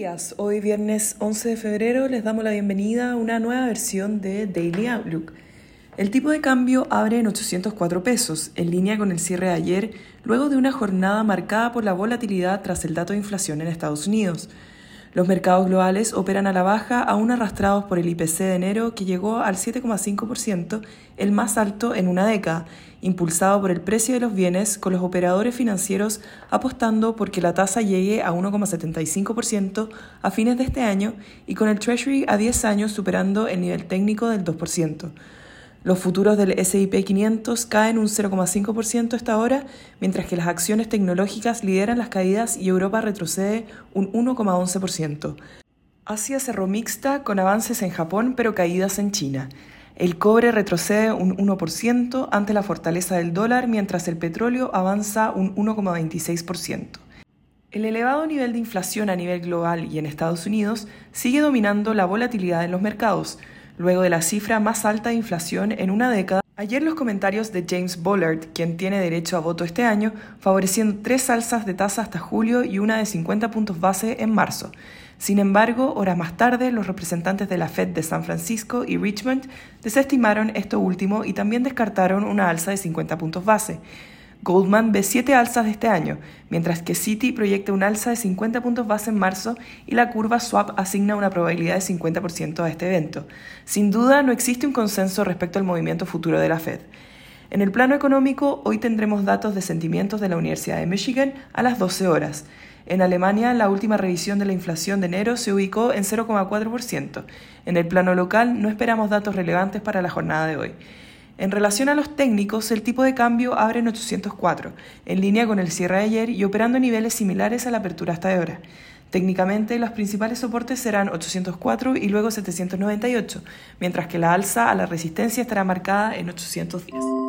días, hoy viernes 11 de febrero les damos la bienvenida a una nueva versión de Daily Outlook. El tipo de cambio abre en 804 pesos, en línea con el cierre de ayer, luego de una jornada marcada por la volatilidad tras el dato de inflación en Estados Unidos. Los mercados globales operan a la baja, aún arrastrados por el IPC de enero, que llegó al 7,5%, el más alto en una década, impulsado por el precio de los bienes, con los operadores financieros apostando por que la tasa llegue a 1,75% a fines de este año y con el Treasury a 10 años superando el nivel técnico del 2%. Los futuros del SIP 500 caen un 0,5% esta hora, mientras que las acciones tecnológicas lideran las caídas y Europa retrocede un 1,11%. Asia cerró mixta con avances en Japón pero caídas en China. El cobre retrocede un 1% ante la fortaleza del dólar, mientras el petróleo avanza un 1,26%. El elevado nivel de inflación a nivel global y en Estados Unidos sigue dominando la volatilidad en los mercados, luego de la cifra más alta de inflación en una década. Ayer los comentarios de James Bullard, quien tiene derecho a voto este año, favoreciendo tres alzas de tasa hasta julio y una de 50 puntos base en marzo. Sin embargo, horas más tarde, los representantes de la Fed de San Francisco y Richmond desestimaron esto último y también descartaron una alza de 50 puntos base. Goldman ve siete alzas este año, mientras que Citi proyecta un alza de 50 puntos base en marzo y la curva Swap asigna una probabilidad de 50% a este evento. Sin duda, no existe un consenso respecto al movimiento futuro de la Fed. En el plano económico, hoy tendremos datos de sentimientos de la Universidad de Michigan a las 12 horas. En Alemania, la última revisión de la inflación de enero se ubicó en 0,4%. En el plano local, no esperamos datos relevantes para la jornada de hoy. En relación a los técnicos, el tipo de cambio abre en 804, en línea con el cierre de ayer y operando niveles similares a la apertura hasta ahora. Técnicamente, los principales soportes serán 804 y luego 798, mientras que la alza a la resistencia estará marcada en 810.